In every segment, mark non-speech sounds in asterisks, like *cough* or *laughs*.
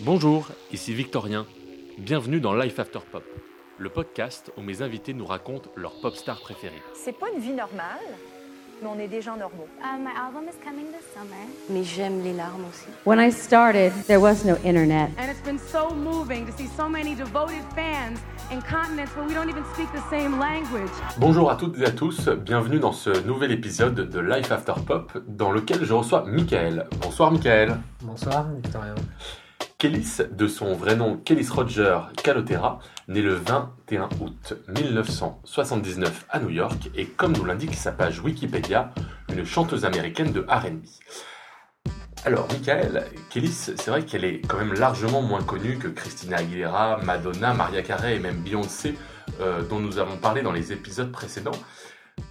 Bonjour, ici Victorien. Bienvenue dans Life After Pop, le podcast où mes invités nous racontent leur pop star préférée. C'est pas une vie normale, mais on est des gens normaux. Uh, my album is coming this summer. Mais j'aime les larmes aussi. When I started, there was no internet. And it's been so moving to see so many devoted fans in continents where we don't even speak the same language. Bonjour à toutes et à tous, bienvenue dans ce nouvel épisode de Life After Pop dans lequel je reçois Michael. Bonsoir Michael. Bonsoir, Victorien. Kélis, de son vrai nom Kélis Roger Calotera, né le 21 août 1979 à New York et comme nous l'indique sa page Wikipédia, une chanteuse américaine de R&B. Alors, Michael, Kélis, c'est vrai qu'elle est quand même largement moins connue que Christina Aguilera, Madonna, Maria Carey et même Beyoncé, euh, dont nous avons parlé dans les épisodes précédents.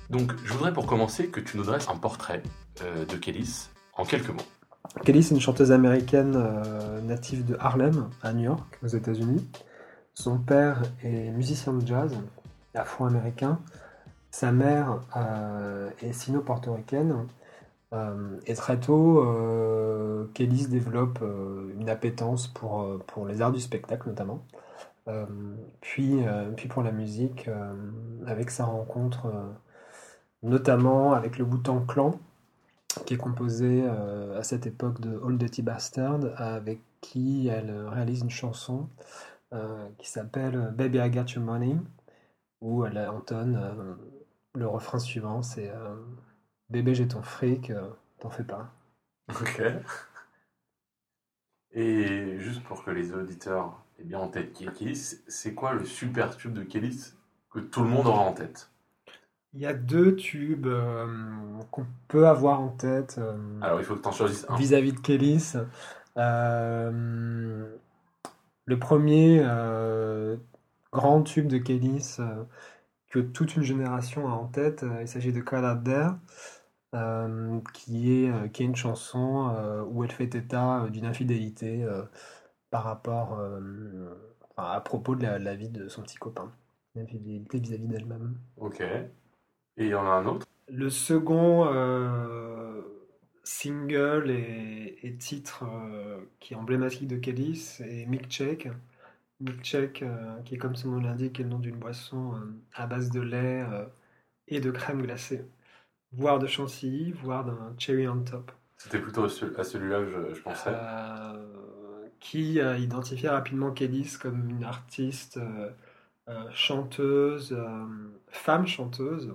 Donc, je voudrais pour commencer que tu nous dresses un portrait euh, de Kélis en quelques mots. Kelly, c'est une chanteuse américaine euh, native de Harlem, à New York, aux États-Unis. Son père est musicien de jazz, afro-américain. Sa mère euh, est sino-portoricaine. Euh, et très tôt, Kelly développe euh, une appétence pour, les arts du spectacle, notamment. Puis, pour la musique, avec sa rencontre, notamment avec le Wu-Tang Clan, qui est composé euh, à cette époque de Old Dirty Bastard, avec qui elle réalise une chanson euh, qui s'appelle Baby I Got Your Money, où elle entonne euh, le refrain suivant, c'est euh, Bébé j'ai ton fric, euh, t'en fais pas. Ok. Et juste pour que les auditeurs aient bien en tête Kélis, c'est quoi le super tube de Kélis que tout le monde aura en tête? Il y a deux tubes euh, qu'on peut avoir en tête euh, Alors il faut que tu en choisisses un. vis-à-vis de Kélis. Euh, le premier euh, grand tube de Kélis euh, que toute une génération a en tête, euh, il s'agit de Call Out There, euh, qui est, euh, qui est une chanson euh, où elle fait état euh, d'une infidélité euh, par rapport euh, à propos de la, la vie de son petit copain. Une infidélité vis-à-vis d'elle-même. Ok. Et il y en a un autre Le second euh, single et, et titre euh, qui est emblématique de Kelly, c'est Milkshake. Milkshake, euh, qui est comme son nom l'indique, est le nom d'une boisson à base de lait et de crème glacée, voire de chantilly, voire d'un cherry on top, C'était plutôt à ce- à celui-là que je, je pensais. qui a identifié rapidement Kellys comme une artiste chanteuse, femme chanteuse,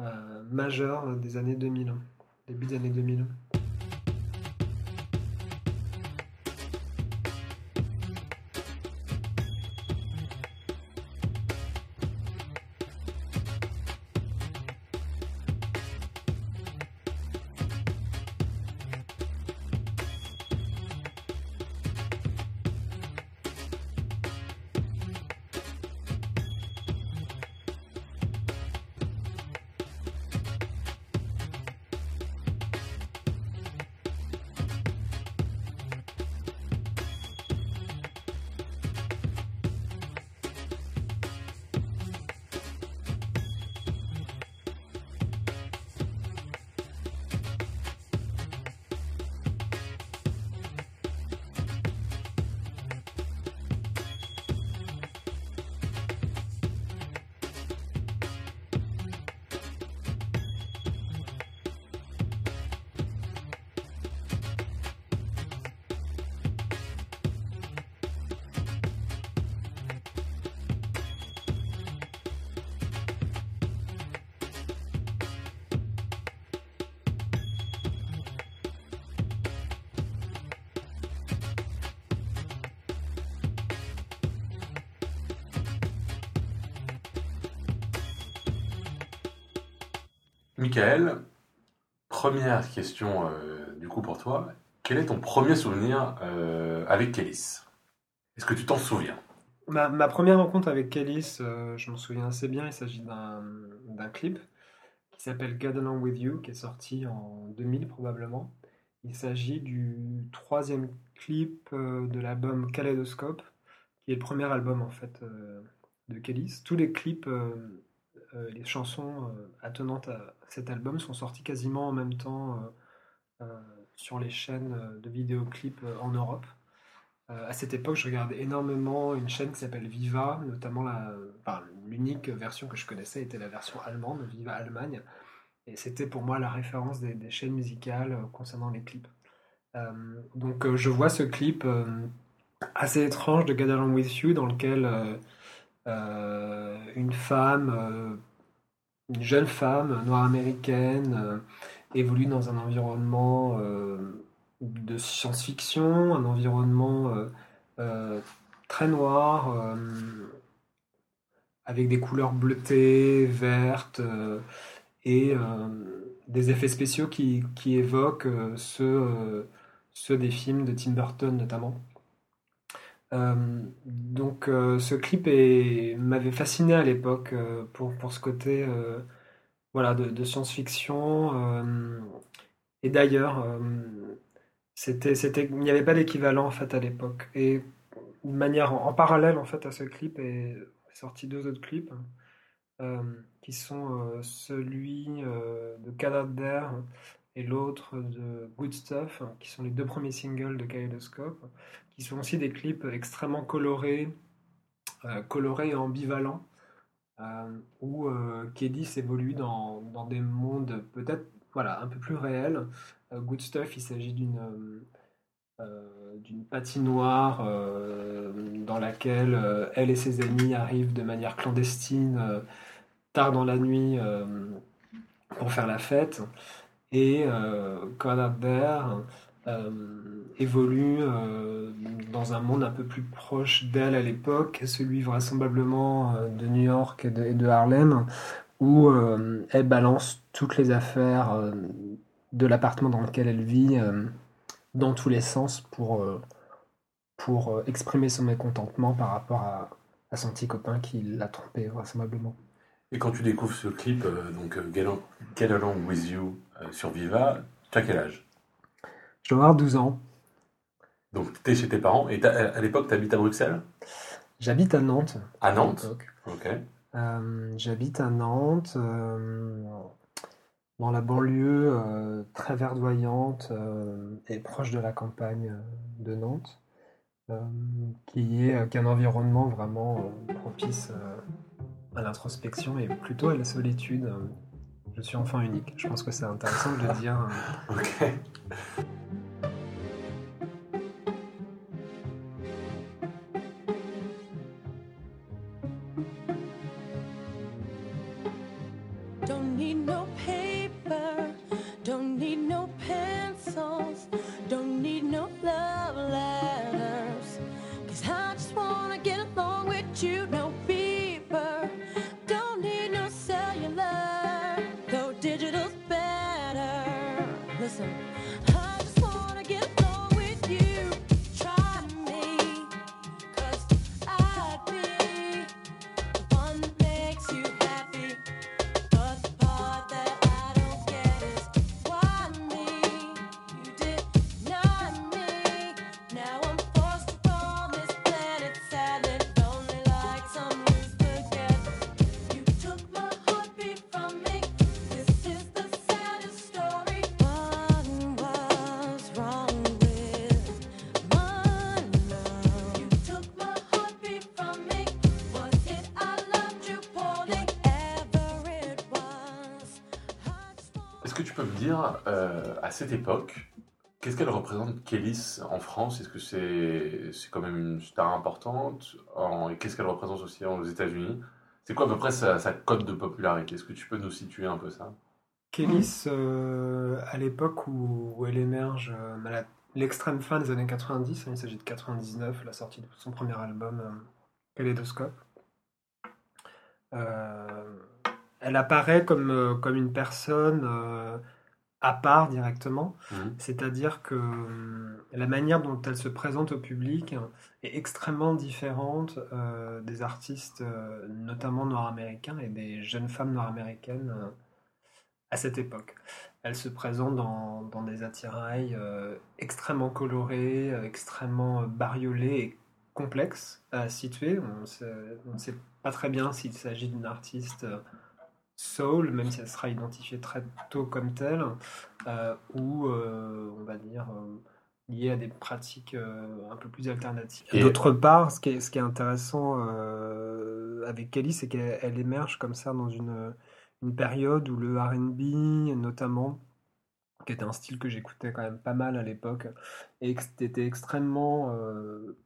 euh, majeure des années 2000, début des années 2000. Michael, première question euh, du coup pour toi. Quel est ton premier souvenir euh, avec Kélis Est-ce que tu t'en souviens? Ma, première rencontre avec Kellys, euh, je m'en souviens assez bien, il s'agit d'un clip qui s'appelle God Along With You, qui est sorti en 2000 probablement. Il s'agit du troisième clip de l'album Kaleidoscope, qui est le premier album en fait de Kellys. Tous les clips, euh, les chansons euh, attenantes à cet album sont sortis quasiment en même temps euh, sur les chaînes de vidéoclips en Europe. À cette époque, je regardais énormément une chaîne qui s'appelle Viva, notamment l'unique version que je connaissais était la version allemande, Viva Allemagne. Et c'était pour moi la référence des, des chaînes musicales concernant les clips. Donc je vois ce clip assez étrange de Get Along With You dans lequel une femme, euh, une jeune femme noire américaine euh, évolue dans un environnement euh, de science-fiction, un environnement euh, euh, très noir, euh, avec des couleurs bleutées, vertes, euh, et euh, des effets spéciaux qui, évoquent euh, euh, ceux des films de Tim Burton notamment. Euh, donc euh, ce clip m'avait fasciné à l'époque euh, pour, pour ce côté voilà, de, science-fiction. et d'ailleurs, c'était, il n'y avait pas d'équivalent en fait à l'époque. Et de manière en, parallèle en fait à ce clip est, sorti deux autres clips qui sont celui euh, de Canadair et l'autre de Good Stuff, qui sont les deux premiers singles de Kaleidoscope, qui sont aussi des clips extrêmement colorés, euh, colorés et ambivalents, euh, où euh, Kelly s'évolue dans, dans des mondes peut-être voilà, un peu plus réels. Euh, Good Stuff, il s'agit d'une d'une patinoire dans laquelle elle et ses amis arrivent de manière clandestine tard dans la nuit pour faire la fête. Et euh, Conrad Bear euh, évolue euh, dans un monde un peu plus proche d'elle à l'époque, celui vraisemblablement de New York et de, Harlem, où elle balance toutes les affaires de l'appartement dans lequel elle vit dans tous les sens pour, pour exprimer son mécontentement par rapport à, à son petit copain qui l'a trompé vraisemblablement. Et quand tu découvres ce clip, euh, donc euh, Get, Along, Get Along With You euh, sur Viva, tu as quel âge? Je dois avoir 12 ans. Donc tu es chez tes parents et à l'époque tu habites à Bruxelles? J'habite à Nantes. À Nantes? Ok. Euh, J'habite à Nantes, dans la banlieue très verdoyante et proche de la campagne de Nantes, qui est, qui est un environnement vraiment propice à l'introspection et plutôt à la solitude. Euh, Je suis enfant unique. Je pense que c'est intéressant de le dire. euh. Peux me dire, euh, à cette époque, qu'est-ce qu'elle représente Kélis en France? Est-ce que c'est c'est quand même une star importante? Et qu'est-ce qu'elle représente aussi aux États-Unis? C'est quoi à peu près sa, cote de popularité? Est-ce que tu peux nous situer un peu ça? Kélis, euh, à l'époque où, elle émerge, euh, l'extrême fin des années 90, hein, il s'agit de 99, la sortie de son premier album, euh, Kaleidoscope. Euh, elle apparaît comme, euh, comme une personne euh, à part directement, Mhm. c'est-à-dire que euh, la manière dont elle se présente au public est extrêmement différente euh, des artistes, euh, notamment nord-américains et des jeunes femmes nord-américaines euh, à cette époque. Elle se présente dans, dans des attirails extrêmement colorés, extrêmement bariolés et complexes à situer. On ne sait pas très bien s'il s'agit d'une artiste soul, même si elle sera identifiée très tôt comme telle, euh, ou euh, on va dire euh, liées à des pratiques euh, un peu plus alternatives. Et- D'autre part, ce qui est, ce qui est intéressant euh, avec Kelly, c'est qu'elle elle émerge comme ça dans une, une période où le R&B, notamment, qui était un style que j'écoutais quand même pas mal à l'époque, et était extrêmement euh,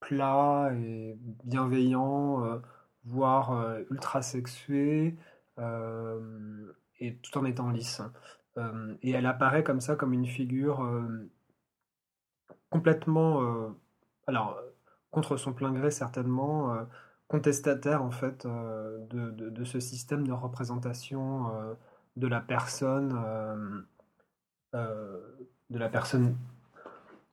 plat et bienveillant, euh, voire euh, ultra sexué, euh, et tout en étant lisse. Euh, et elle apparaît comme ça, comme une figure complètement, alors, contre son plein gré certainement, contestataire en fait de, de- ce système de représentation de la personne, de la personne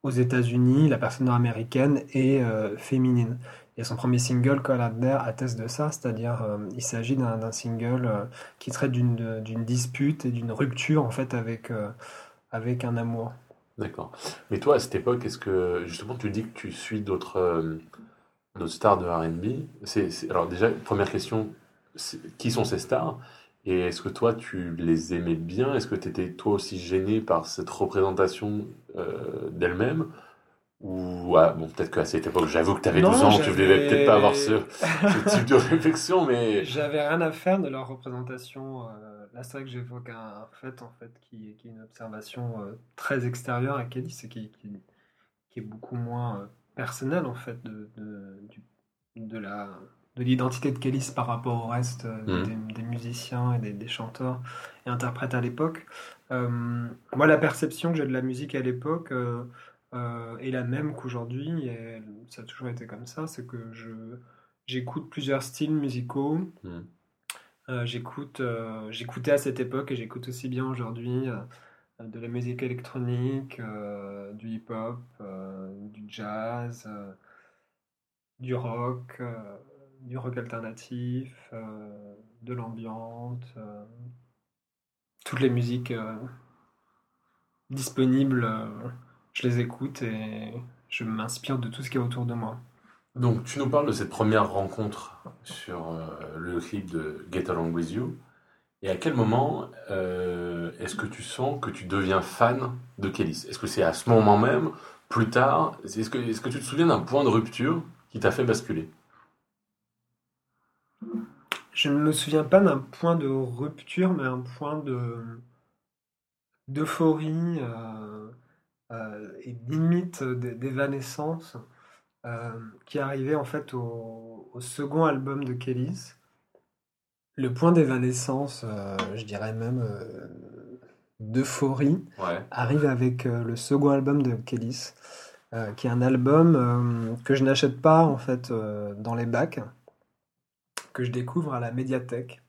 aux États-Unis, la personne nord-américaine et féminine. Et son premier single, Call Out There, atteste de ça, c'est-à-dire euh, il s'agit d'un single euh, qui traite d'une dispute et d'une rupture en fait avec, euh, avec un amour. D'accord. Mais toi, à cette époque, est-ce que justement tu dis que tu suis d'autres euh, stars de R&B? C'est, alors déjà, première question, qui sont ces stars? Et est-ce que toi, tu les aimais bien? Est-ce que tu étais toi aussi gêné par cette représentation d'elle-même? Ou ah, bon, peut-être qu'à cette époque, j'avoue que tu avais Non, 12 ans, tu devais peut-être pas avoir ce, ce *laughs* type de réflexion, mais J'avais rien à faire de leur représentation. euh, là, c'est vrai que j'évoque un, un fait, en fait, qui, qui est une observation euh, très extérieure à Kelly, c'est qui, qui, qui est beaucoup moins euh, personnelle, en fait, de, de, de la de l'identité de Kelly par rapport au reste euh, Mhm. des, des musiciens et des, des chanteurs et interprètes à l'époque. Euh, moi, la perception que j'ai de la musique à l'époque euh, euh, est la même qu'aujourd'hui, et ça a toujours été comme ça, c'est que je j'écoute plusieurs styles musicaux. Mhm. Euh, j'écoute, euh, j'écoutais à cette époque et j'écoute aussi bien aujourd'hui euh, de la musique électronique, euh, du hip-hop, euh, du jazz, euh, du rock, euh, du rock alternatif, euh, de l'ambiante, euh, toutes les musiques euh, disponibles, euh, je les écoute et je m'inspire de tout ce qui est autour de moi. Donc, tu nous parles de cette première rencontre sur euh, le clip de Get Along With You. Et à quel moment euh, est-ce que tu sens que tu deviens fan de Kélis? Est-ce que c'est à ce moment même, plus tard? Est-ce que, tu te souviens d'un point de rupture qui t'a fait basculer? Je ne me souviens pas d'un point de rupture, mais un point de d'euphorie euh, et limite d- d'évanescence euh, qui arrivait en fait au, au second album de Kellys. Le point d'évanescence, euh, je dirais même euh, d'euphorie, Ouais. arrive avec euh, le second album de Kellys, euh, qui est un album euh, que je n'achète pas en fait euh, dans les bacs, que je découvre à la médiathèque.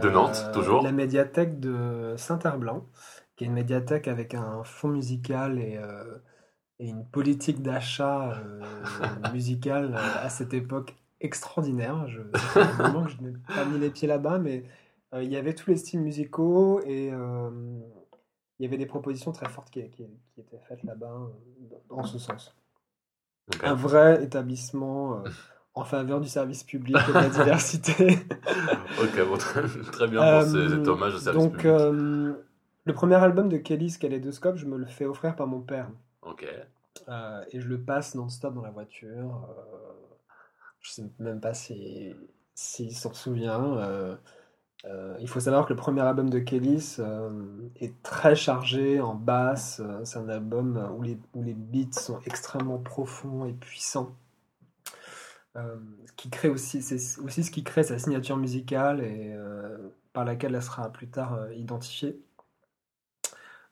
De Nantes, Euh, toujours. La médiathèque de Saint-Herblanc, qui est une médiathèque avec un fond musical et, euh, et une politique d'achat euh, *laughs* musical euh, à cette époque extraordinaire. Je, ça fait un moment que je n'ai pas mis les pieds là-bas, mais euh, il y avait tous les styles musicaux et il y avait des propositions très fortes qui, qui- qui étaient faites là-bas dans, dans ce sens. Un vrai établissement en faveur du service public et de la *laughs* diversité. Ok, bon, très, *laughs* très bien pour ce- cet hommage au service donc, public. Le premier album de Kelly's Kaleidoscope, je me le fais offrir par mon père. Ok. Euh, et je le passe non-stop dans la voiture. euh, je sais même pas si s'il s'en souvient. euh, euh, il faut savoir que le premier album de Kellys est très chargé en basse. C'est un album où les, où les beats sont extrêmement profonds et puissants. Qui crée aussi, c'est aussi ce qui crée sa signature musicale et par laquelle elle sera plus tard identifiée.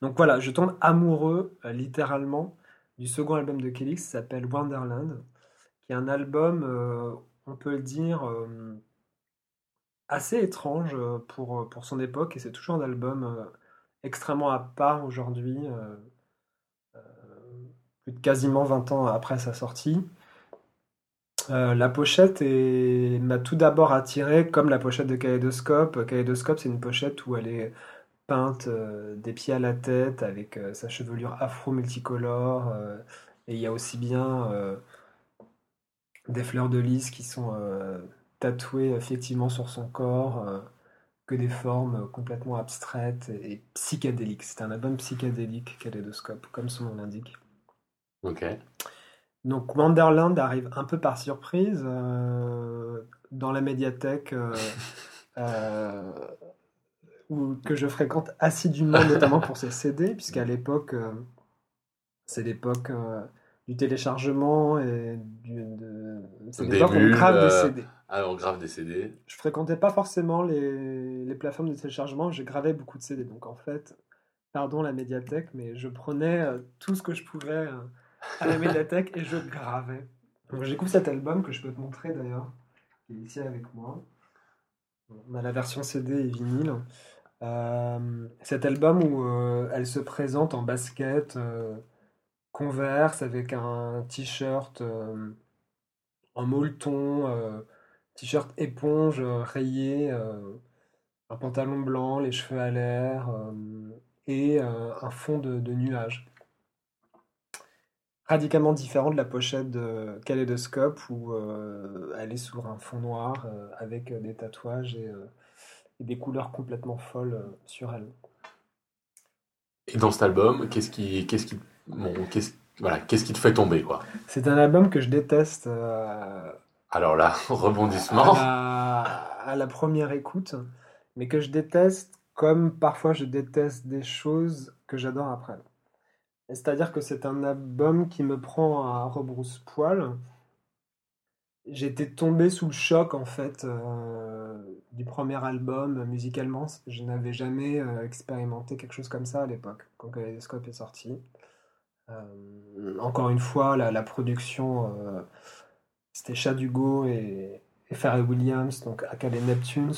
Donc voilà, je tombe amoureux, euh, littéralement, du second album de Kelly qui s'appelle Wonderland, qui est un album, euh, on peut le dire, euh, assez étrange pour, pour son époque, et c'est toujours un album extrêmement à part aujourd'hui, plus de quasiment 20 ans après sa sortie. La pochette m'a tout d'abord attiré comme la pochette de Kaleidoscope. Kaleidoscope, c'est une pochette où elle est peinte euh, des pieds à la tête avec euh, sa chevelure afro multicolore. euh, et il y a aussi bien des fleurs de lys qui sont tatouées effectivement sur son corps. que des formes complètement abstraites et, psychédéliques. C'est un album psychédélique, Kaleidoscope, comme son nom l'indique. Ok. Donc Wonderland arrive un peu par surprise euh, dans la médiathèque euh, *laughs* euh, où- que je fréquente assidûment, notamment pour ses CD, puisqu'à l'époque, euh, c'est l'époque euh, du téléchargement et du, de... c'est l'époque où on grave des euh, CD. Alors, grave des CD. Je fréquentais pas forcément les, les plateformes de téléchargement, je gravais beaucoup de CD. Donc en fait, pardon la médiathèque, mais je prenais euh, tout ce que je pouvais à la médiathèque et je gravais. Donc j'écoute cet album que je peux te montrer d'ailleurs, qui est ici avec moi. On a la version CD et vinyle. Euh, cet album où euh, elle se présente en basket, euh, Converse avec un t-shirt en molleton, t-shirt éponge rayé, un pantalon blanc, les cheveux à l'air et un fond de, nuages. Radicalement différent de la pochette de Kaleidoscope où elle est sur un fond noir avec des tatouages et, et des couleurs complètement folles euh, sur elle. Et dans cet album, qu'est-ce qui, qu'est-ce qui, bon, qu'est-ce, voilà, qu'est-ce qui te fait tomber, quoi? C'est un album que je déteste euh, Alors là, *laughs* rebondissement. à la, à la première écoute, mais que je déteste comme parfois je déteste des choses que j'adore après. C'est-à-dire que c'est un album qui me prend à rebrousse-poil. J'étais tombé sous le choc en fait euh, du premier album musicalement. Je n'avais jamais euh, expérimenté quelque chose comme ça à l'époque, quand Kaleidoscope est sorti. Euh, encore une fois, la, production, c'était Chad Hugo et, et Pharrell Williams, donc Akal Neptunes,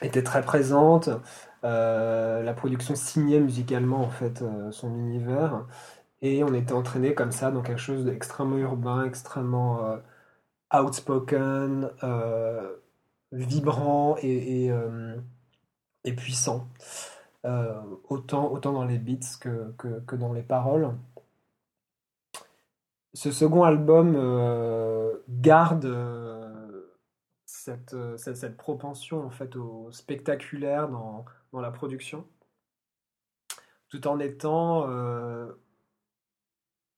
était très présente. La production signait musicalement en fait son univers et on était entraîné comme ça dans quelque chose d'extrêmement urbain, extrêmement outspoken, euh, vibrant et, et, euh, puissant. Euh, autant, autant dans les beats que, que, dans les paroles. Ce second album garde cette, cette, propension en fait au spectaculaire dans, dans la production, tout en étant,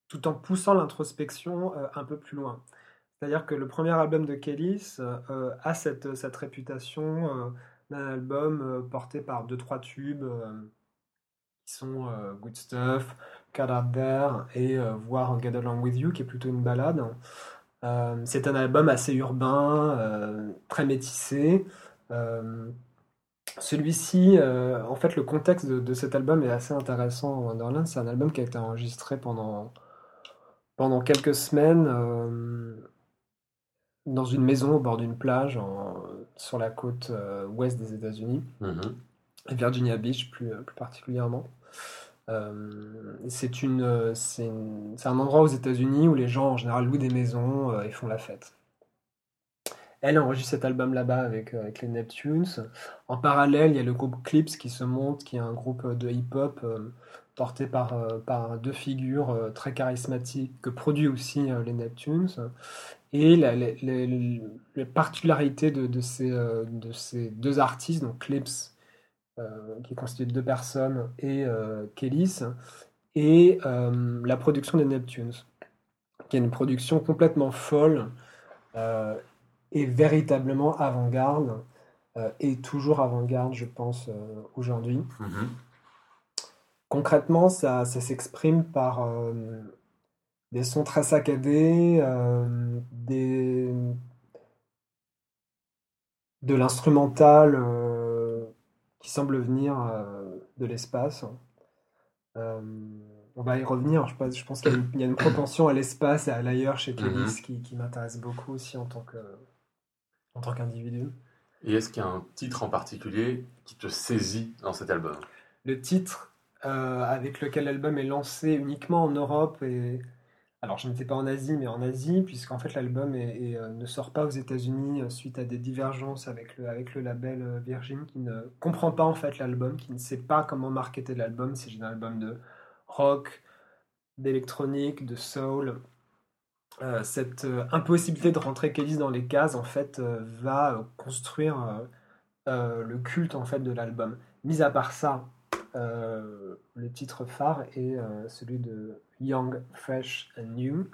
tout en poussant l'introspection un peu plus loin. C'est-à-dire que le premier album de Kellys euh, a cette, cette réputation euh, d'un album euh, porté par deux trois tubes euh, qui sont euh, Good Stuff, Cut Out There et euh, voire Get Along With You qui est plutôt une balade. Euh, c'est un album assez urbain, euh, très métissé. Euh, celui-ci, euh, en fait, le contexte de, cet album est assez intéressant. Wonderland, c'est un album qui a été enregistré pendant, quelques semaines euh, dans une maison au bord d'une plage en- sur la côte euh, ouest des États-Unis, Mhm. Virginia Beach plus, plus particulièrement. Euh, c'est une, euh, un endroit aux États-Unis où les gens en général louent des maisons euh, et font la fête. Elle enregistre cet album là-bas avec, euh, avec les Neptunes. En parallèle, il y a le groupe Clips qui se monte, qui est un groupe de hip-hop euh, porté par, euh, par deux figures euh, très charismatiques que produit aussi euh, les Neptunes. Et la, la- la- la particularité de, de ces, de ces deux artistes, donc Clips, qui est constitué de deux personnes, et euh, et la production des Neptunes, qui est une production complètement folle et véritablement avant-garde, et toujours avant-garde, je pense, aujourd'hui. Mhm. Concrètement, ça, ça s'exprime par euh, des sons très saccadés, euh, des, de l'instrumental euh, qui semble venir de l'espace. On va y revenir. Je pense, je pense qu'il y a une, il y a une propension à l'espace et à l'ailleurs chez Kellys qui, qui m'intéresse beaucoup aussi en tant que, en tant qu'individu. Et est-ce qu'il y a un titre en particulier qui te saisit dans cet album? Le titre? Euh, avec lequel l'album est lancé uniquement en Europe et alors je n'étais pas en Asie mais en Asie puisqu'en fait l'album euh, ne sort pas aux États-Unis euh, suite à des divergences avec le, label Virgin qui ne comprend pas en fait l'album, qui ne sait pas comment marketer l'album, c'est un album de rock, d'électronique, de soul. Cette impossibilité de rentrer Kellys dans les cases en fait va construire le culte en fait de l'album. Mis à part ça, euh, le titre phare est euh, celui de Young, Fresh and New.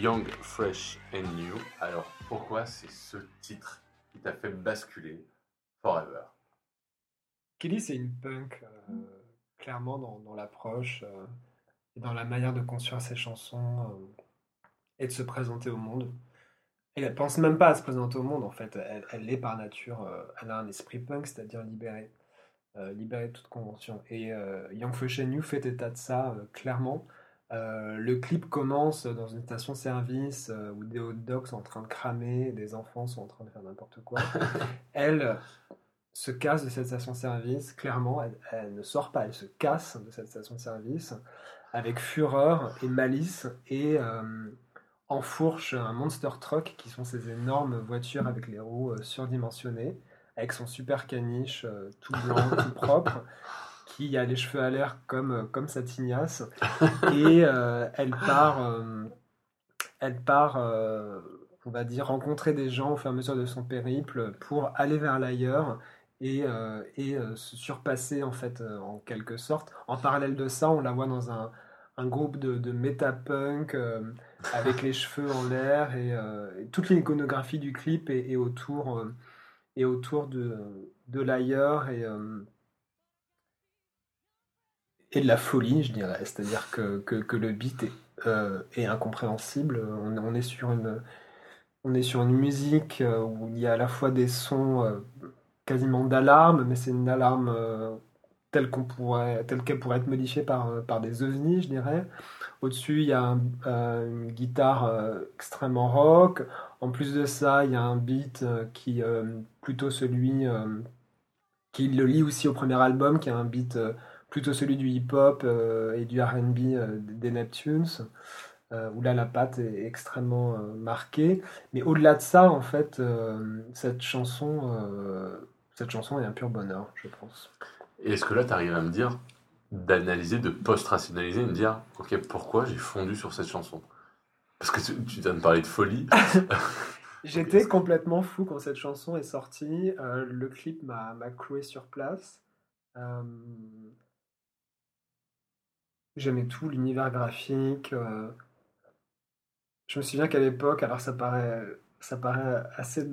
Young, Fresh and New. Alors, pourquoi c'est ce titre qui t'a fait basculer Forever? Kelly, c'est une punk, euh, clairement dans, l'approche euh, et dans la manière de construire ses chansons euh, et de se présenter au monde. Elle ne pense même pas à se présenter au monde, en fait. Elle, l'est par nature. elle a un esprit punk, c'est-à-dire libéré. libéré de toute convention. Et Young Fresh and New fait état de ça, clairement. Euh, le clip commence dans une station-service euh, où des hot dogs sont en train de cramer, des enfants sont en train de faire n'importe quoi. *laughs* Elle se casse de cette station-service, clairement, elle, elle ne sort pas, elle se casse de cette station-service avec fureur et malice et euh, enfourche un monster truck qui sont ces énormes voitures avec les roues surdimensionnées, avec son super caniche tout blanc, tout propre, *laughs* qui a les cheveux à l'air comme, euh, comme sa tignasse. *laughs* Et euh, elle part, euh, elle part euh, on va dire, rencontrer des gens au fur et à mesure de son périple pour aller vers l'ailleurs et, et se surpasser en fait en quelque sorte. En parallèle de ça, on la voit dans un, un groupe de, de méta-punk avec les cheveux en l'air et, et toute l'iconographie du clip est, autour, est autour de, de l'ailleurs et, et de la folie, je dirais. C'est-à-dire que, que, le beat est, euh, incompréhensible. On, est sur une, on est sur une musique euh, où il y a à la fois des sons euh, quasiment d'alarme, mais c'est une alarme telle qu'on pourrait, telle qu'elle pourrait être modifiée par, par des ovnis, je dirais. Au-dessus, il y a un- une guitare extrêmement rock. En plus de ça, il y a un beat euh, qui plutôt celui qui le lie aussi au premier album, qui est un beat plutôt celui du hip-hop euh, et du R&B euh, des Neptunes, euh, où là la patte est extrêmement marquée. Mais au-delà de ça, en fait, cette chanson, cette chanson est un pur bonheur, je pense. Et est-ce que là, tu arrives à me dire, d'analyser, de post-rationaliser, et me dire, ok, pourquoi j'ai fondu sur cette chanson? Parce que tu, tu viens de parler de folie. *laughs* J'étais complètement fou quand cette chanson est sortie. Euh, le clip m'a m'a cloué sur place. Euh, J'aimais tout, l'univers graphique. euh. Je me souviens qu'à l'époque, alors ça paraît, ça paraît assez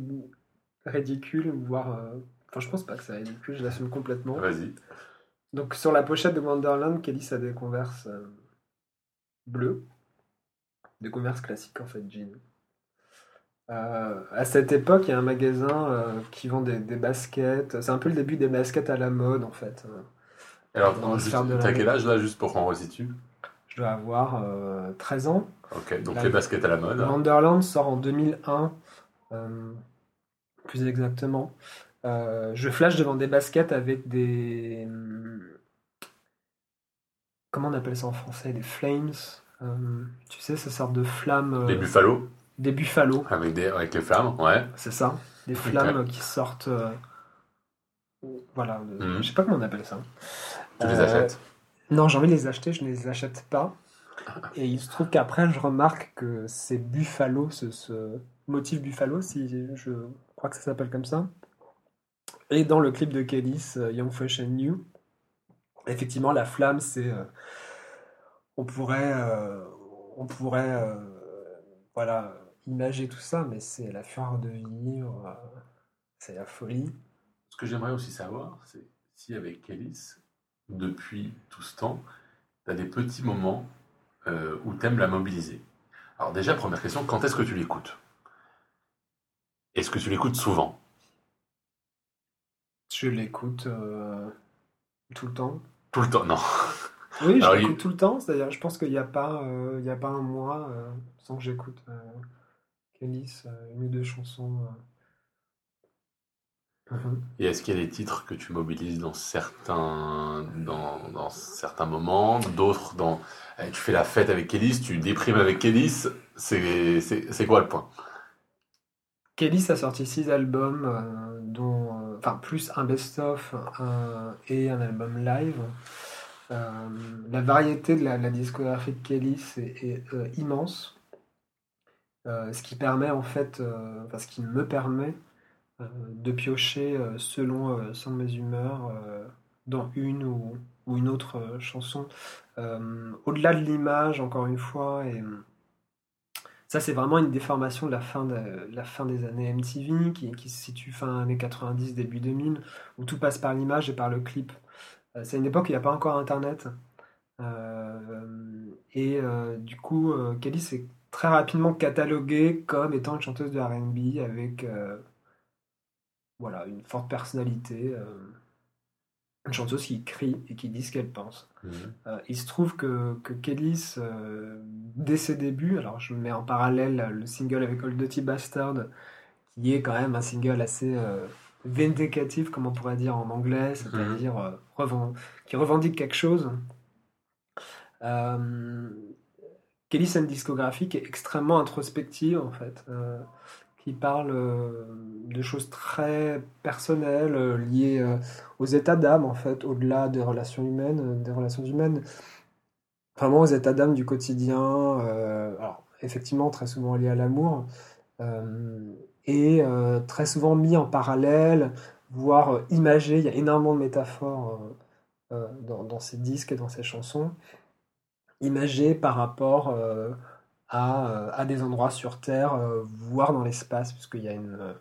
ridicule, voire. euh, Enfin, je pense pas que c'est ridicule, je l'assume complètement. Vas-y. Donc sur la pochette de Wonderland, Kelly a des euh, bleus, des Converse classiques en fait, jean. Euh, à cette époque, il y a un magasin euh, qui vend des, des baskets. C'est un peu le début des baskets à la mode en fait. Alors, t'as quel âge là, juste pour qu'on resitue? Je dois avoir euh, 13 ans. Ok, donc Là, les baskets à la mode. Wonderland sort en 2001, euh, plus exactement. Euh, je flash devant des baskets avec des. hum, Comment on appelle ça en français? Des flames. Euh, tu sais, ces sortes de flammes. euh, Les buffalo, des buffalos, avec, des, avec les flammes, ouais. c'est ça. Des flammes qui sortent. euh, Voilà, euh, Mhm. je sais pas comment on appelle ça. Tu les Euh, achètes Non, j'ai envie de les acheter, je ne les achète pas. Et il se trouve qu'après, je remarque que c'est Buffalo, ce, ce motif Buffalo, si je crois que ça s'appelle comme ça. Et dans le clip de Kellys, euh, Young Fresh and New, effectivement, la flamme, c'est. euh, on pourrait. euh, on pourrait. euh, voilà, imager tout ça, mais c'est la fureur de vivre, c'est la folie. Ce que j'aimerais aussi savoir, c'est si avec Kélis, depuis tout ce temps, tu as des petits moments euh, où tu aimes la mobiliser. Alors déjà, première question, quand est-ce que tu l'écoutes? Est-ce que tu l'écoutes souvent? Je l'écoute euh, tout le temps? Tout le temps Non. Oui, je l'écoute il- tout le temps. C'est-à-dire, je pense qu'il n'y a, pas, euh, il y a pas un mois sans que j'écoute Kélis, une ou deux chansons. Euh. Et est-ce qu'il y a des titres que tu mobilises dans certains, dans, certains moments, d'autres dans... eh, Tu fais la fête avec Kélis, tu déprimes avec Kélis, c'est quoi le point? Kélis a sorti six albums, euh, dont, euh, enfin, plus un best-of un- et un album live. Euh, la variété de la, discographie de Kélis est, euh, immense. Euh, ce qui permet en fait, euh, enfin, ce qui me permet euh, de piocher euh, selon, euh, selon mes humeurs euh, dans une ou, ou une autre euh, chanson. Euh, Au-delà de l'image, encore une fois, et ça c'est vraiment une déformation de la fin, de, la fin des années MTV qui, qui se situe fin années 90, début 2000, où tout passe par l'image et par le clip. Euh, c'est une époque où il n'y a pas encore Internet. Euh, et euh, du coup, euh, Kelly s'est très rapidement cataloguée comme étant une chanteuse de RB avec euh, voilà, une forte personnalité. euh, une chanteuse qui crie et qui dit ce qu'elle pense. Euh, il se trouve que, que Kellys, euh, dès ses débuts, alors je mets en parallèle le single avec Old Dirty Bastard, qui est quand même un single assez vindicatif, comme on pourrait dire en anglais, c'est-à-dire reven- qui revendique quelque chose. Kellys a une discographie qui est extrêmement introspective, en fait, euh, qui parle euh, de choses très personnelles, euh, liées euh, aux états d'âme, en fait, au-delà des relations humaines, des relations humaines, vraiment aux états d'âme du quotidien, alors effectivement très souvent liés à l'amour, et très souvent mis en parallèle, voire imagé, il y a énormément de métaphores dans, dans ces disques et dans ces chansons, imagées par rapport à, euh, à des endroits sur Terre, euh, voire dans l'espace, puisqu'il y a une, euh,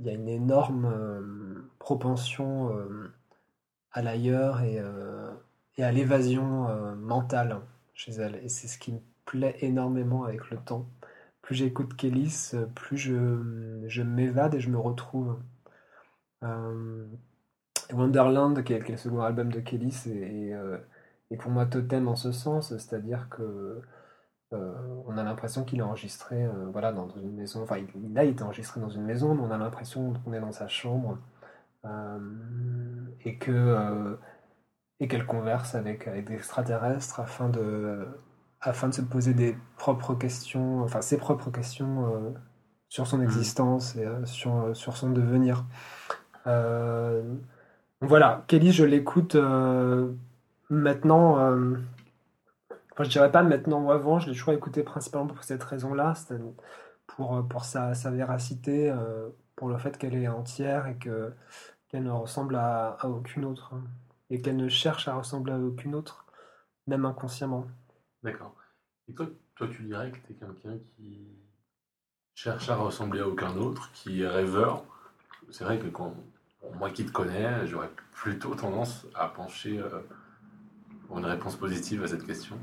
y a une énorme propension à l'ailleurs et, et à l'évasion mentale chez elle. Et c'est ce qui me plaît énormément avec le temps. Plus j'écoute Kélis, plus je, m'évade et je me retrouve. Wonderland, qui est, le second album de Kélis, est, est, euh, est pour moi totem en ce sens, c'est-à-dire que euh, on a l'impression qu'il est enregistré euh, voilà, dans une maison. Enfin, il, il a été enregistré dans une maison, mais on a l'impression qu'on est dans sa chambre euh, et que et qu'elle converse avec, avec des extraterrestres afin de afin de se poser des propres questions, enfin ses propres questions sur son existence et sur sur son devenir. Voilà, Kelly, je l'écoute maintenant. Enfin, je dirais pas maintenant ou avant, je l'ai toujours écouté principalement pour cette raison-là, pour, euh, pour sa, sa véracité, euh, pour le fait qu'elle est entière et que, qu'elle ne ressemble à, à aucune autre. hein. Et qu'elle ne cherche à ressembler à aucune autre, même inconsciemment. D'accord. Et toi, toi, tu dirais que tu es quelqu'un qui cherche à ressembler à aucun autre, qui est rêveur. C'est vrai que quand, moi qui te connais, j'aurais plutôt tendance à pencher euh, pour une réponse positive à cette question.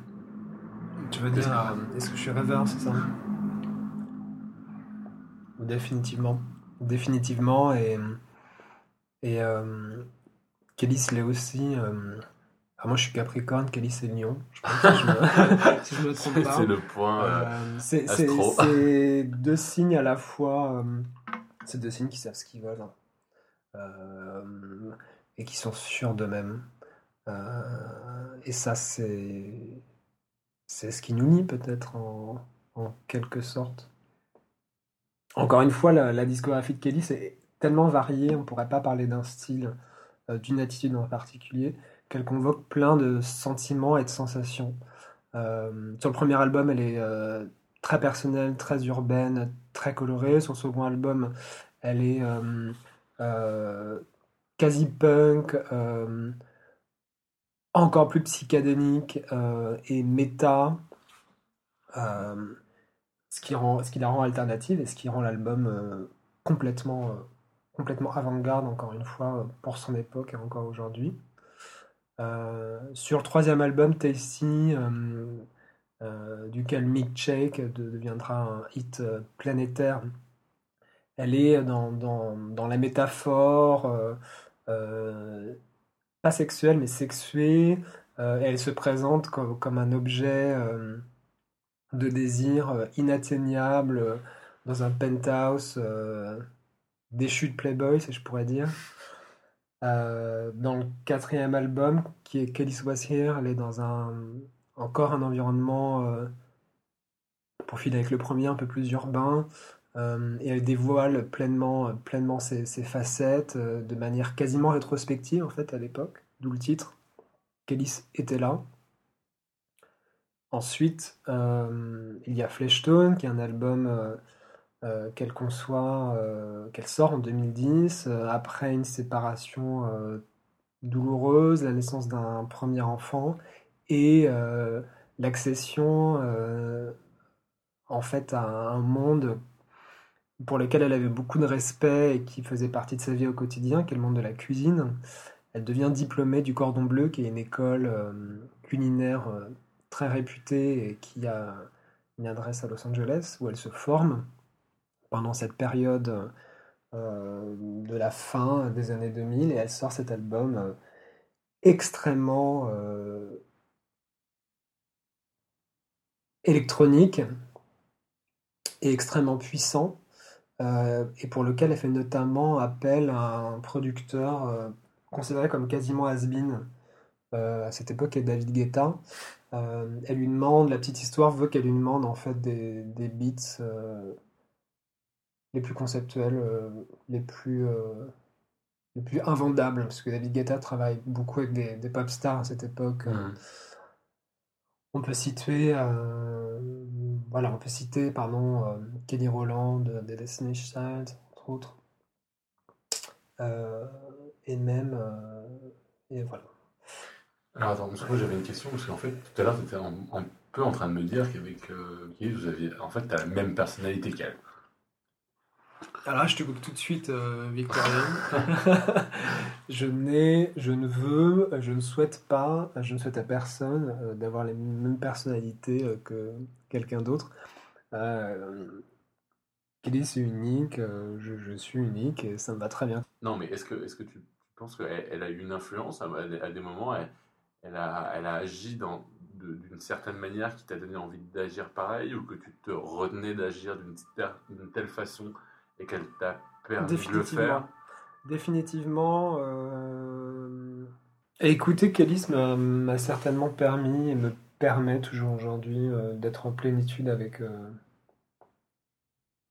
Tu veux dire, euh, est-ce que je suis rêveur, c'est ça? Définitivement. Définitivement, et, et euh, Kelly l'est aussi. euh, ah, moi, je suis Capricorne, Kelly c'est Lion. Je pense que je me, *laughs* si je me trompe pas. C'est le point. euh, Euh, *laughs* c'est deux signes à la fois. euh, c'est deux signes qui savent ce qu'ils veulent hein. Euh, et qui sont sûrs d'eux-mêmes. Et ça, c'est c'est ce qui nous lie peut-être en, quelque sorte. Encore une fois, la, discographie de Kelly c'est tellement variée, on pourrait pas parler d'un style euh, d'une attitude en particulier, qu'elle convoque plein de sentiments et de sensations. Euh, sur le premier album, elle est euh, très personnelle, très urbaine, très colorée. Sur le second album, elle est quasi punk, encore plus psychédélique euh, et méta, euh, ce, qui rend, ce qui la rend alternative et ce qui rend l'album euh, complètement, complètement avant-garde, encore une fois, pour son époque et encore aujourd'hui. Sur le troisième album, Tasty, duquel Mick Shake de- deviendra un hit planétaire, elle est dans, dans, dans la métaphore, pas sexuelle, mais sexuée. Euh, elle se présente comme, comme un objet euh, de désir euh, inatteignable dans un penthouse déchu de Playboy, si je pourrais dire. Dans le quatrième album, qui est Kelly's Was Here, elle est dans un, encore un environnement, pour filer avec le premier, un peu plus urbain. Euh, et elle dévoile pleinement, pleinement ses, facettes euh, de manière quasiment rétrospective en fait à l'époque, d'où le titre. Kellys était là. Ensuite, euh, il y a Fleshtone, qui est un album qu'elle conçoit, qu'elle sort en 2010, euh, après une séparation douloureuse, la naissance d'un premier enfant et l'accession en fait à un monde pour lequel elle avait beaucoup de respect et qui faisait partie de sa vie au quotidien, qui est de la cuisine. Elle devient diplômée du Cordon Bleu, qui est une école euh, culinaire euh, très réputée et qui a une adresse à Los Angeles, où elle se forme pendant cette période euh, de la fin des années 2000, et elle sort cet album extrêmement électronique et extrêmement puissant, et pour lequel elle fait notamment appel à un producteur euh, considéré comme quasiment has-been euh, à cette époque, qui est David Guetta. Euh, elle lui demande, la petite histoire veut qu'elle lui demande en fait des, des beats euh, les plus conceptuels, euh, les plus euh, les plus invendables, parce que David Guetta travaille beaucoup avec des, des pop stars à cette époque. Mhm. On peut situer, euh, voilà, on peut citer, pardon, euh, Kelly Rowland des Destiny's Child, entre autres, Euh, et même, euh, et voilà. Alors attends, parce que moi j'avais une question, parce qu'en fait, tout à l'heure, tu étais un, peu en train de me dire qu'avec euh, vous aviez. En fait, tu as la même personnalité qu'elle. Alors là, je te coupe tout de suite, euh, Victorien. *laughs* je n'ai, je ne veux, je ne souhaite pas, je ne souhaite à personne euh, d'avoir les mêmes personnalités euh, que quelqu'un d'autre. Euh, Kelly, c'est unique, euh, je, je suis unique et ça me va très bien. Non, mais est-ce que, est-ce que tu penses qu'elle elle a eu une influence? À, à des moments elle, elle, a, elle a agi dans, d'une certaine manière qui t'a donné envie d'agir pareil ou que tu te retenais d'agir d'une telle façon? Et qu'elle t'a permis de le Définitivement. faire Définitivement. euh, Écouter Kélis m'a certainement permis et me permet toujours aujourd'hui euh, d'être en plénitude avec. euh,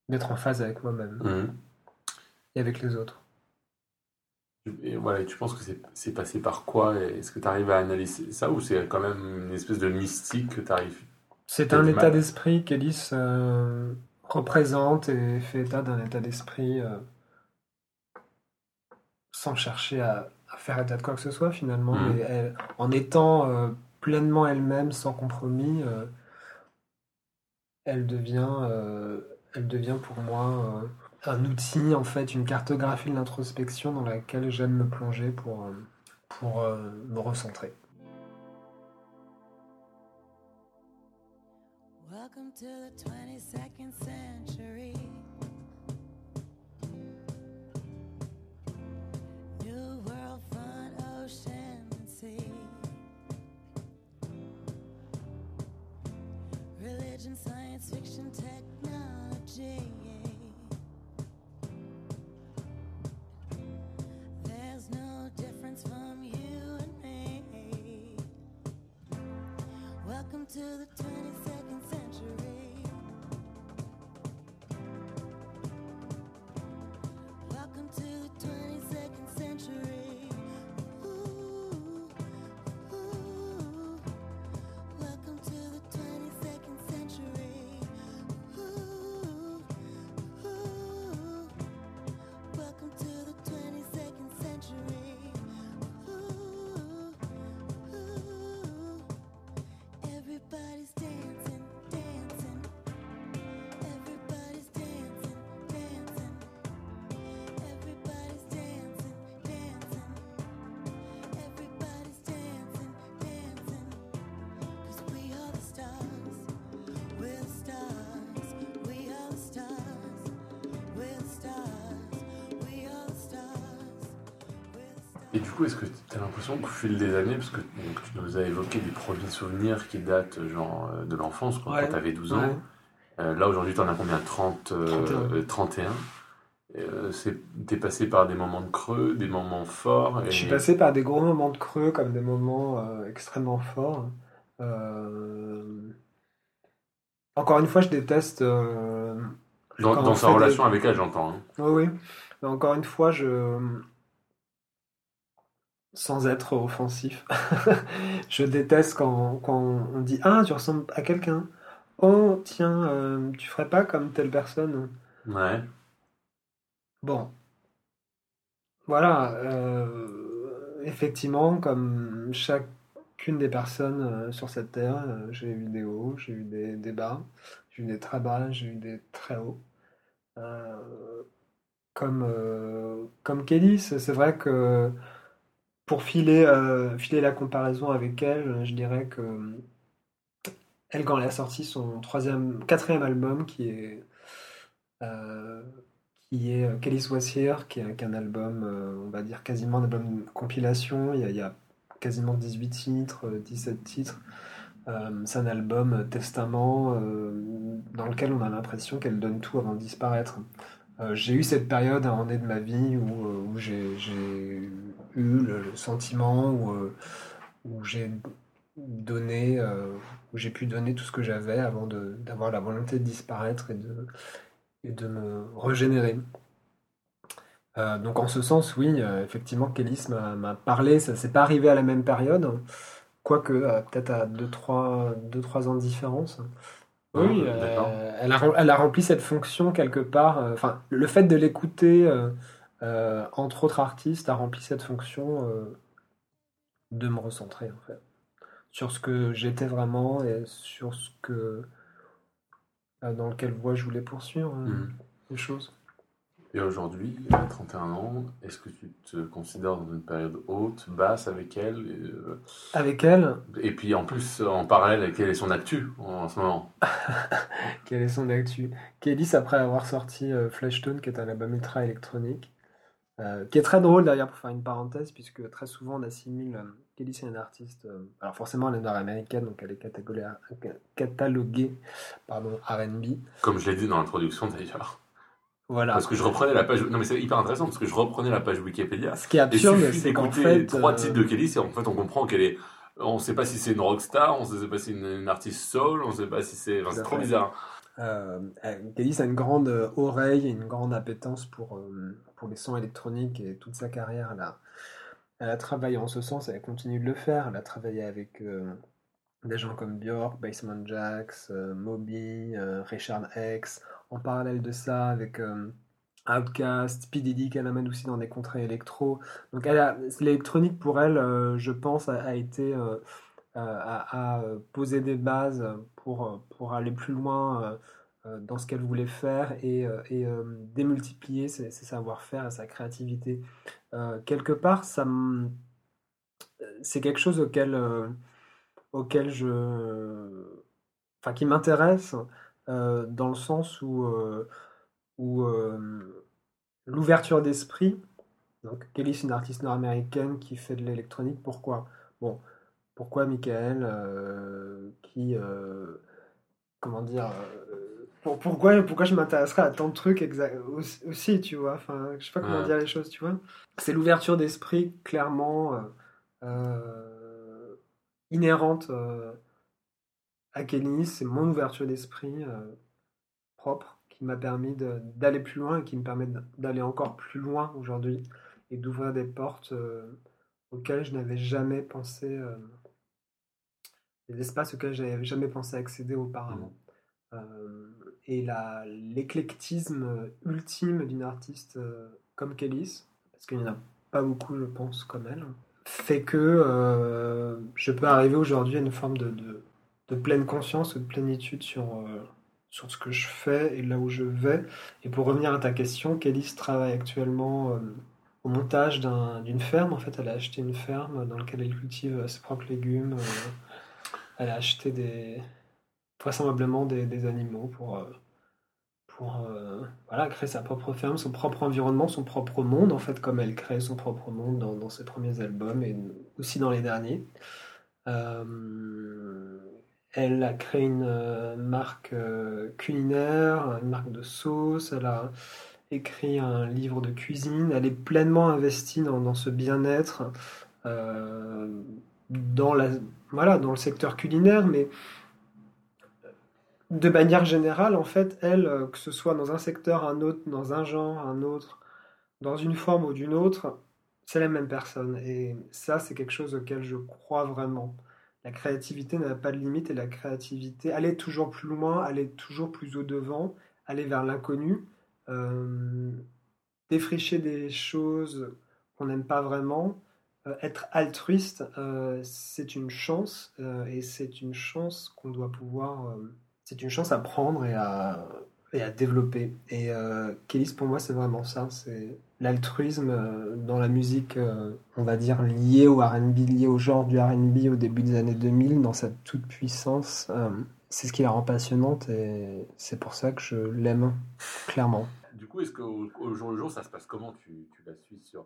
d'être en phase avec moi-même Mhm. et avec les autres. Et voilà, et tu penses que c'est, passé par quoi? Et Est-ce que tu arrives à analyser ça ou c'est quand même une espèce de mystique que tu arrives C'est un état d'esprit qu'Hélice euh, représente et fait état d'un état d'esprit euh, sans chercher à, à faire état de quoi que ce soit finalement, Mhm. mais elle- en étant euh, pleinement elle-même, sans compromis, euh, elle devient, elle devient pour moi un outil, en fait, une cartographie de l'introspection dans laquelle j'aime me plonger pour, pour me recentrer. Welcome to the 22nd century. New world, front, ocean, and sea. Religion, science fiction, technology. There's no difference from you and me. Welcome to the 22nd Et du coup, est-ce que tu as l'impression qu'au fil des années, parce que donc, tu nous as évoqué des premiers souvenirs qui datent genre euh, de l'enfance, quand, Ouais. tu avais 12 ans. Ouais. Euh, là, aujourd'hui, tu en as combien? 30, euh, 31. euh, 31. Euh, c'est- T'es passé par des moments de creux, des moments forts. Et... Je suis passé par des gros moments de creux comme des moments euh, extrêmement forts. Euh, Encore une fois, je déteste. euh, Dans, quand sa relation des- avec elle, j'entends. hein. Oui, oui. Mais encore une fois, je. Sans être offensif, *laughs* je déteste quand, quand on dit Ah, tu ressembles à quelqu'un. Oh, tiens, euh, tu ferais pas comme telle personne. Ouais. Bon. Voilà. euh, effectivement, comme chacune des personnes euh, sur cette terre, euh, j'ai eu des hauts, j'ai eu des, des bas, j'ai eu des très bas, j'ai eu des très hauts. Euh, comme, comme Kelly, c'est vrai que pour filer, euh, filer la comparaison avec elle, je dirais que elle, quand elle a sorti son troisième, quatrième album, qui est euh, qui est euh, Kelly's Was Here, qui est, un album, euh, on va dire quasiment un album de compilation. Il y a, il y a quasiment 18 titres, euh, 17 titres. Euh, c'est un album euh, testament euh, dans lequel on a l'impression qu'elle donne tout avant de disparaître. Euh, j'ai eu cette période à un moment donné de ma vie où, euh, où j'ai eu le, le sentiment où, euh, où j'ai donné, euh, où j'ai pu donner tout ce que j'avais avant d'avoir la volonté de disparaître et de, et de me régénérer. Euh, donc en ce sens, oui, euh, effectivement, Kélis m'a parlé, ça s'est pas arrivé à la même période, quoique euh, peut-être à 2-3 ans de différence. Oui, elle, a, elle a rempli cette fonction quelque part. Enfin, le fait de l'écouter, euh, entre autres artistes, a rempli cette fonction euh, de me recentrer en fait sur ce que j'étais vraiment et sur ce que euh, dans quelle voie je voulais poursuivre Mhm. les choses. Et aujourd'hui, à 31 ans, est-ce que tu te considères dans une période haute, basse avec elle euh, Avec elle, et puis en plus, en parallèle, quelle est son actu en, en ce moment? *laughs* Quelle est son actu? Kélis, après avoir sorti euh, Flashtone, qui est un album ultra électronique, euh, qui est très drôle d'ailleurs pour faire une parenthèse, puisque très souvent on assimile euh, Kélis à une artiste. euh, alors forcément, elle est nord-américaine, donc elle est cataloguée, pardon, RB. Comme je l'ai dit dans l'introduction d'ailleurs. Voilà. Parce que je reprenais la page. Non, mais c'est hyper intéressant parce que je reprenais la page Wikipédia. Ce qui est absurde, c'est qu'en fait. trois titres de Kelly, et en fait on comprend qu'elle est. On ne sait pas si c'est une rockstar, on ne sait pas si c'est une, une artiste soul, on ne sait pas si c'est. Enfin, c'est trop bizarre. Euh, euh, a une grande euh, oreille et une grande appétence pour, euh, pour les sons électroniques et toute sa carrière, elle a, elle a travaillé en ce sens, elle continue de le faire. Elle a travaillé avec des gens comme Björk, Basement Jaxx, Moby, Richard X. En parallèle de ça, avec Outkast, P. Diddy qu'elle amène aussi dans des contrées électro. Donc l'électronique pour elle, je pense, a, été à, à, euh, poser des bases pour, euh, pour aller plus loin euh, euh, dans ce qu'elle voulait faire et, euh, euh, démultiplier ses, savoir-faire et sa créativité. Euh, quelque part, ça c'est quelque chose auquel, euh, auquel je. Enfin, qui m'intéresse euh, dans le sens où, euh, où euh, l'ouverture d'esprit. Donc, Kelly, c'est une artiste nord-américaine qui fait de l'électronique. Pourquoi? Bon, pourquoi Michael euh, qui. euh, comment dire euh, pour- pourquoi, pourquoi je m'intéresserais à tant de trucs aussi, aussi, tu vois Enfin, je sais pas comment Ouais. dire les choses, tu vois C'est l'ouverture d'esprit, clairement, inhérente à Kelly. C'est mon ouverture d'esprit propre qui m'a permis d'aller plus loin et qui me permet d'aller encore plus loin aujourd'hui et d'ouvrir des portes auxquelles je n'avais jamais pensé, des espaces auxquels je n'avais jamais pensé accéder auparavant. Euh, et l'éclectisme ultime d'une artiste euh, comme Kélis, parce qu'il n'y en a pas beaucoup, je pense, comme elle, fait que euh, je peux arriver aujourd'hui à une forme de, de- de pleine conscience ou de plénitude sur, euh, sur ce que je fais et là où je vais. Et pour revenir à ta question, Kélis travaille actuellement euh, au montage d'un- d'une ferme. En fait, elle a acheté une ferme dans laquelle elle cultive ses propres légumes. Elle a acheté des, vraisemblablement des, animaux pour, euh, pour euh, voilà, créer sa propre ferme, son propre environnement, son propre monde, en fait, comme elle crée son propre monde dans, ses premiers albums et aussi dans les derniers. Euh, elle a créé une marque culinaire, une marque de sauce, elle a écrit un livre de cuisine, elle est pleinement investie dans, ce bien-être, dans, la, voilà, dans le secteur culinaire, mais de manière générale, en fait, elle, euh, que ce soit dans un secteur, un autre, dans un genre, un autre, dans une forme ou d'une autre, c'est la même personne. Et ça, c'est quelque chose auquel je crois vraiment. La créativité n'a pas de limite et la créativité, aller toujours plus loin, aller toujours plus au devant, aller vers l'inconnu, euh, défricher des choses qu'on n'aime pas vraiment, être altruiste, euh, c'est une chance euh, et c'est une chance qu'on doit pouvoir, euh, c'est une chance à prendre et à, et à développer. Et euh, Kélis, pour moi, c'est vraiment ça, c'est l'altruisme euh, dans la musique, euh, on va dire, liée au R&B, liée au genre du R&B au début des années 2000, dans sa toute puissance. euh, c'est ce qui la rend passionnante et c'est pour ça que je l'aime, clairement. Du coup, est-ce qu'au au jour le jour, ça se passe comment? Tu, tu la suis sur,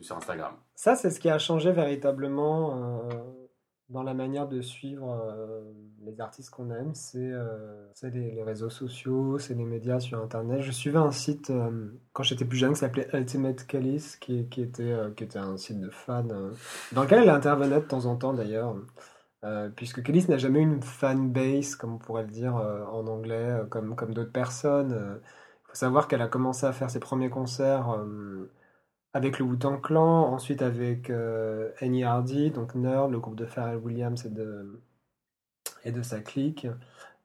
sur Instagram Ça, c'est ce qui a changé véritablement euh, dans la manière de suivre euh, les artistes qu'on aime. C'est euh, les, réseaux sociaux, c'est les médias sur Internet. Je suivais un site quand j'étais plus jeune qui s'appelait Ultimate Callis, qui, était, un site de fans, dans lequel elle intervenait de temps en temps d'ailleurs. Puisque Callis n'a jamais eu une fanbase, comme on pourrait le dire en anglais, comme, d'autres personnes. Il faut savoir qu'elle a commencé à faire ses premiers concerts avec le Wu-Tang Clan, ensuite avec euh, NERD, donc Nerd, le groupe de Pharrell Williams et de, sa clique.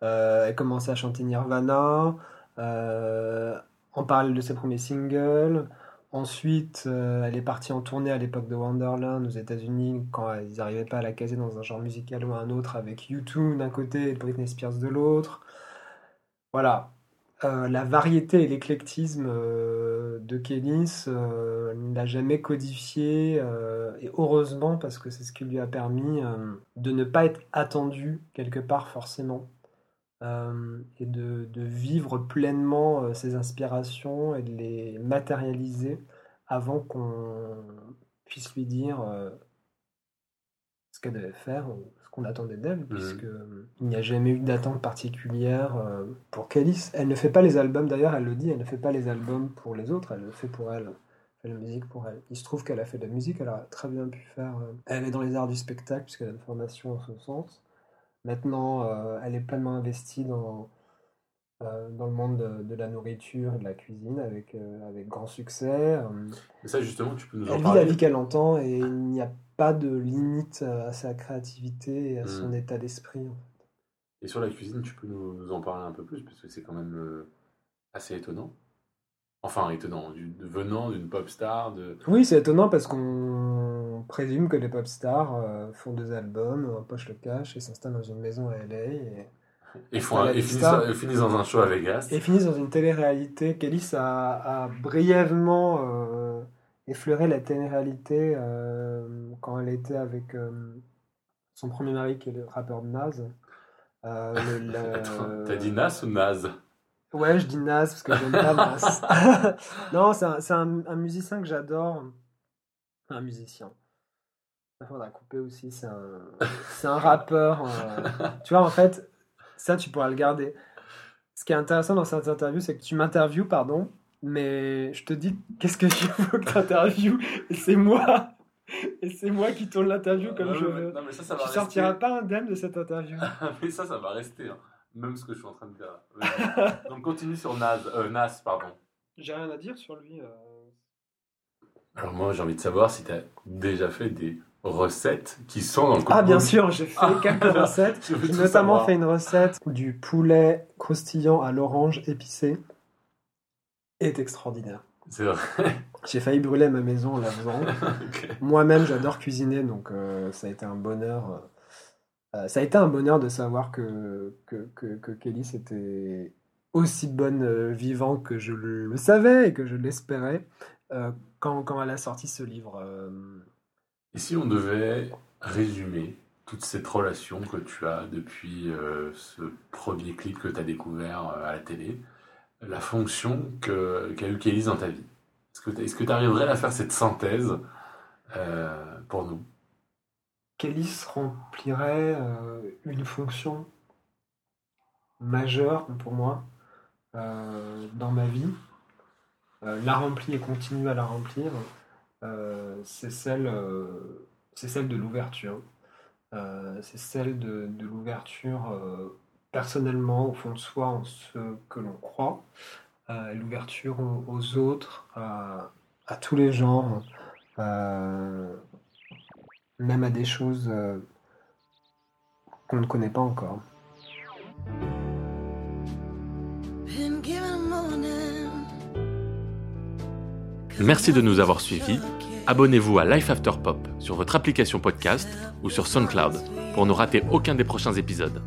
Euh, elle commençait à chanter Nirvana, euh, en parallèle de ses premiers singles. Ensuite, euh, elle est partie en tournée à l'époque de Wonderland aux États-Unis quand ils n'arrivaient pas à la caser dans un genre musical ou un autre avec U2 d'un côté et Britney Spears de l'autre. Voilà. Euh, la variété et l'éclectisme euh, de Kélis euh, ne l'a jamais codifié euh, et heureusement parce que c'est ce qui lui a permis de ne pas être attendu quelque part forcément et de, vivre pleinement ses inspirations et de les matérialiser avant qu'on puisse lui dire ce qu'elle devait faire qu'on attendait d'elle, puisque euh, il n'y a jamais eu d'attente particulière euh, pour Kélis. Elle ne fait pas les albums, d'ailleurs, elle le dit, elle ne fait pas les albums pour les autres, elle le fait pour elle. Elle fait la musique pour elle. Il se trouve qu'elle a fait de la musique, elle a très bien pu faire. euh, elle est dans les arts du spectacle, puisqu'elle a une formation en ce sens. Maintenant, euh, elle est pleinement investie dans, euh, dans le monde de, de la nourriture et de la cuisine avec, euh, avec grand succès. Euh, Mais ça, justement, tu peux nous en elle vit la parler vie qu'elle entend et il n'y a pas de limite à sa créativité et à son Mm. état d'esprit. Et sur la cuisine, tu peux nous, en parler un peu plus parce que c'est quand même euh, assez étonnant. Enfin, étonnant, du, de- venant d'une pop star, de... Oui, c'est étonnant parce qu'on présume que les pop stars euh, font deux albums, empochent le cash et s'installent dans une maison à LA et, *laughs* Et, font, et finissent, et finissent dans un show à Vegas. et finissent dans une télé-réalité. Kélis a, a brièvement euh, effleuré la télé-réalité euh, quand elle était avec euh, son premier mari qui est le rappeur Naz. Euh, le- *laughs* T'as dit Nas ou Naz Ouais, je dis Nas parce que j'aime pas Nas. *laughs* non, c'est un, c'est un- un musicien que j'adore. Un musicien. Il faudra couper aussi. C'est un, rappeur. euh, *laughs* Tu vois, en fait, ça, tu pourras le garder. Ce qui est intéressant dans cette interview, c'est que tu m'interviews, pardon, mais je te dis qu'est-ce que tu veux que tu interviews. Et c'est moi. Et c'est moi qui tourne l'interview comme Non, je veux. Non, mais ça, ça va Tu rester. sortiras pas indemne de cette interview. *laughs* mais ça, ça va rester. hein. Même ce que je suis en train de dire. *laughs* Donc continue sur Naz, euh, Nas, pardon. J'ai rien à dire sur lui. euh. Alors moi, j'ai envie de savoir si t'as déjà fait des recettes qui sont dans le Ah, bien sûr, j'ai fait Ah, quelques *laughs* recettes. je J'ai notamment savoir. fait une recette du poulet croustillant à l'orange épicé. Est extraordinaire. C'est vrai. *laughs* J'ai failli brûler ma maison en la *laughs* faisant. Moi-même, j'adore cuisiner, donc euh, ça a été un bonheur. euh, ça a été un bonheur de savoir que, que, que, que Kelly était aussi bonne euh, vivant que je le, le savais et que je l'espérais euh, quand, quand elle a sorti ce livre. euh. Et si on devait résumer toute cette relation que tu as depuis euh, ce premier clip que tu as découvert euh, à la télé, la fonction qu'a eu Kélis dans ta vie Est-ce que, tu arriverais à faire cette synthèse euh, pour nous? Kélis remplirait euh, une fonction majeure pour moi euh, dans ma vie. La remplit et continue à la remplir. C'est celle, de l'ouverture. C'est celle de, l'ouverture personnellement au fond de soi en ce que l'on croit, euh, l'ouverture aux, aux autres, à, à tous les genres, euh, même à des choses euh, qu'on ne connaît pas encore. Merci de nous avoir suivis. Abonnez-vous à Life After Pop sur votre application podcast ou sur SoundCloud pour ne rater aucun des prochains épisodes.